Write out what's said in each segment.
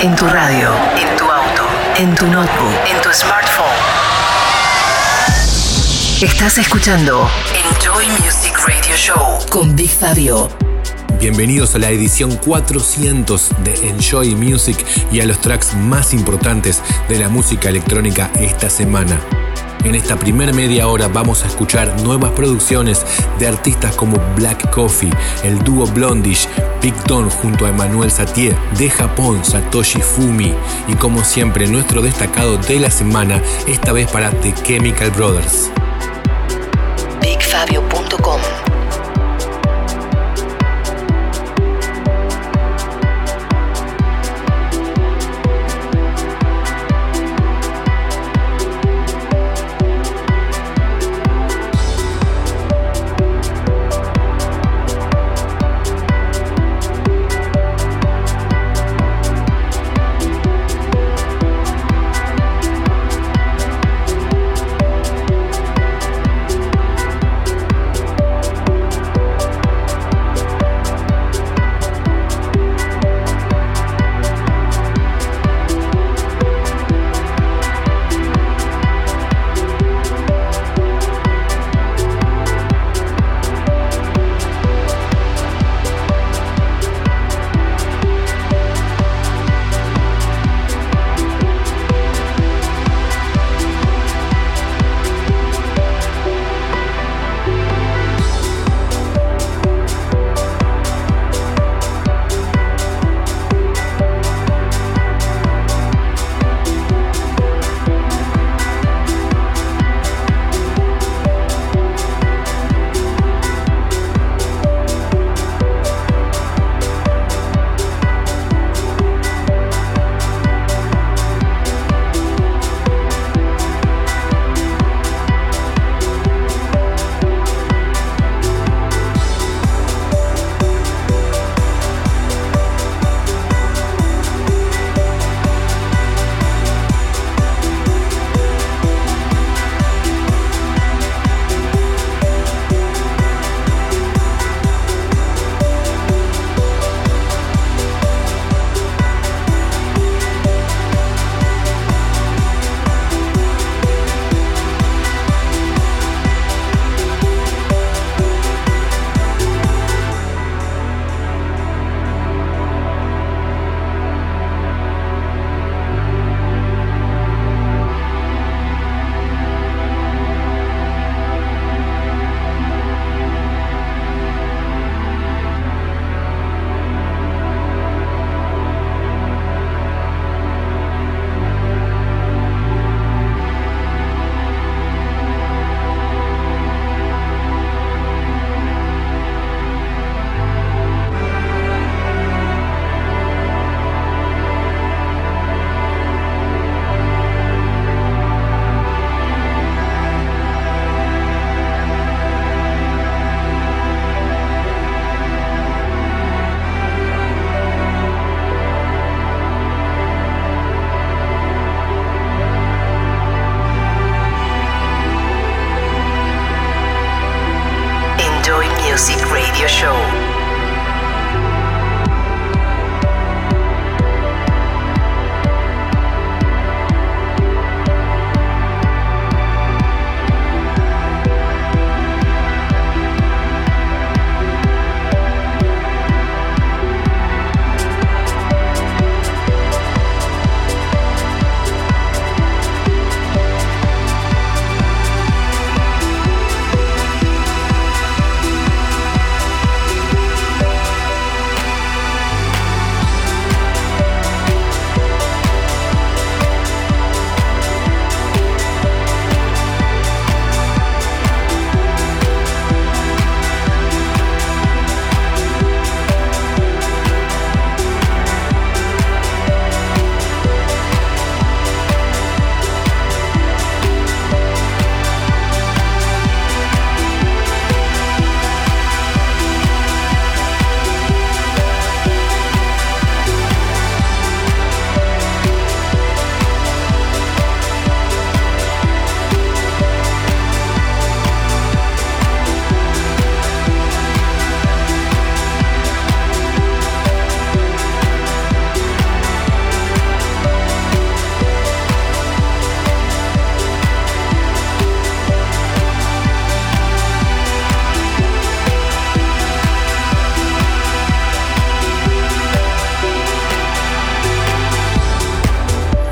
En tu radio, en tu auto, en tu notebook, en tu smartphone. Estás escuchando Enjoy Music Radio Show con Big Fabio. Bienvenidos a la edición 400 de Enjoy Music y a los tracks más importantes de la música electrónica esta semana. En esta primera media hora vamos a escuchar nuevas producciones de artistas como Black Coffee, el dúo Blondish, Big Don junto a Emmanuel Satie, de Japón Satoshi Fumi y como siempre nuestro destacado de la semana, esta vez para The Chemical Brothers. BigFabio.com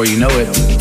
Before you know it.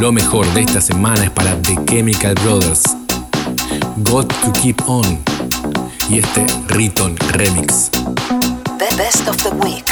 Lo mejor de esta semana es para The Chemical Brothers. Got to Keep On. Y este Riton Remix. The Best of the Week.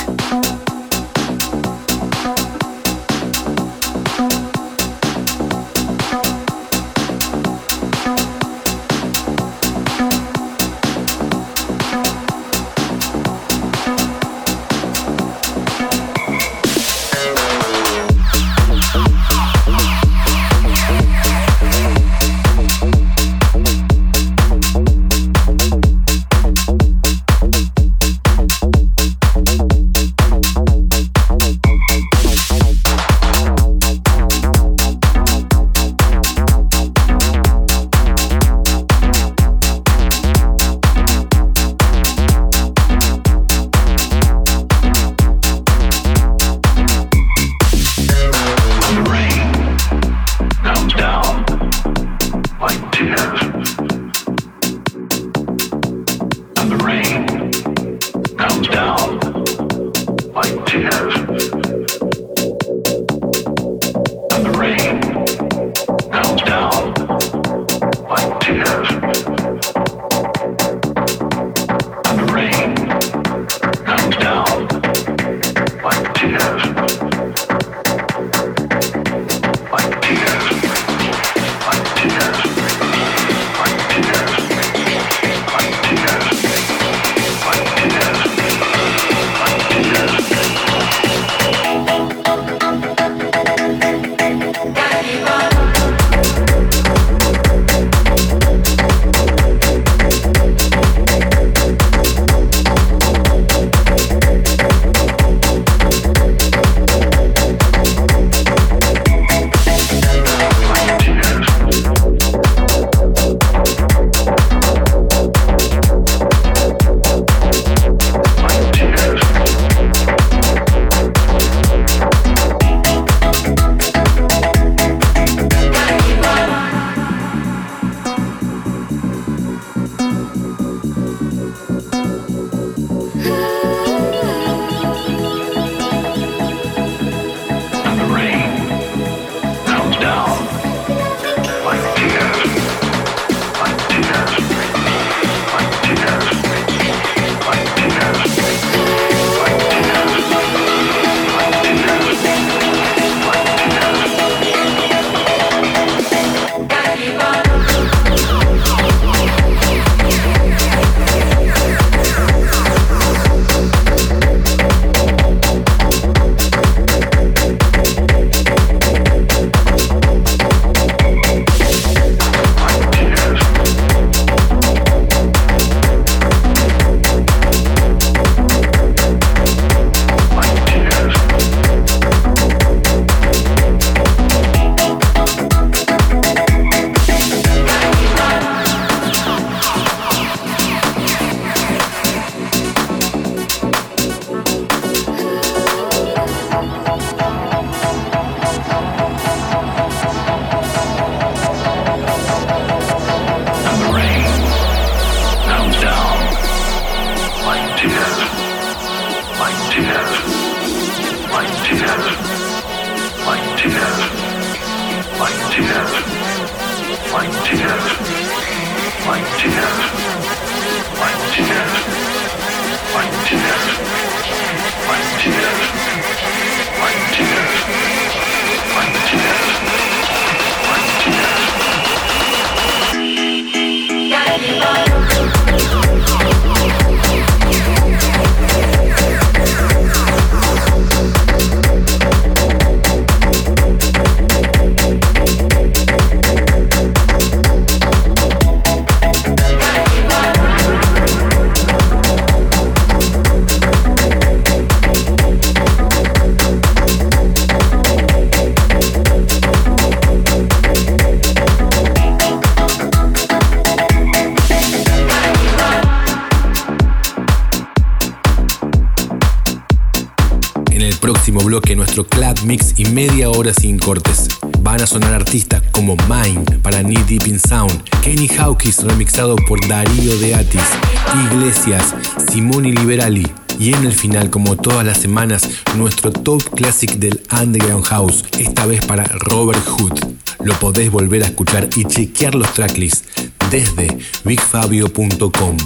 Final, como todas las semanas, nuestro top classic del Underground House, esta vez para Robert Hood. Lo podés volver a escuchar y chequear los tracklists desde bigfabio.com.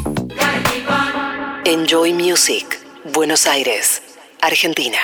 Enjoy Music, Buenos Aires, Argentina.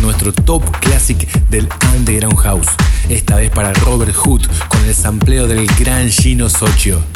Nuestro top classic del Underground House. Esta vez para Robert Hood con el sampleo del gran Gino Socio.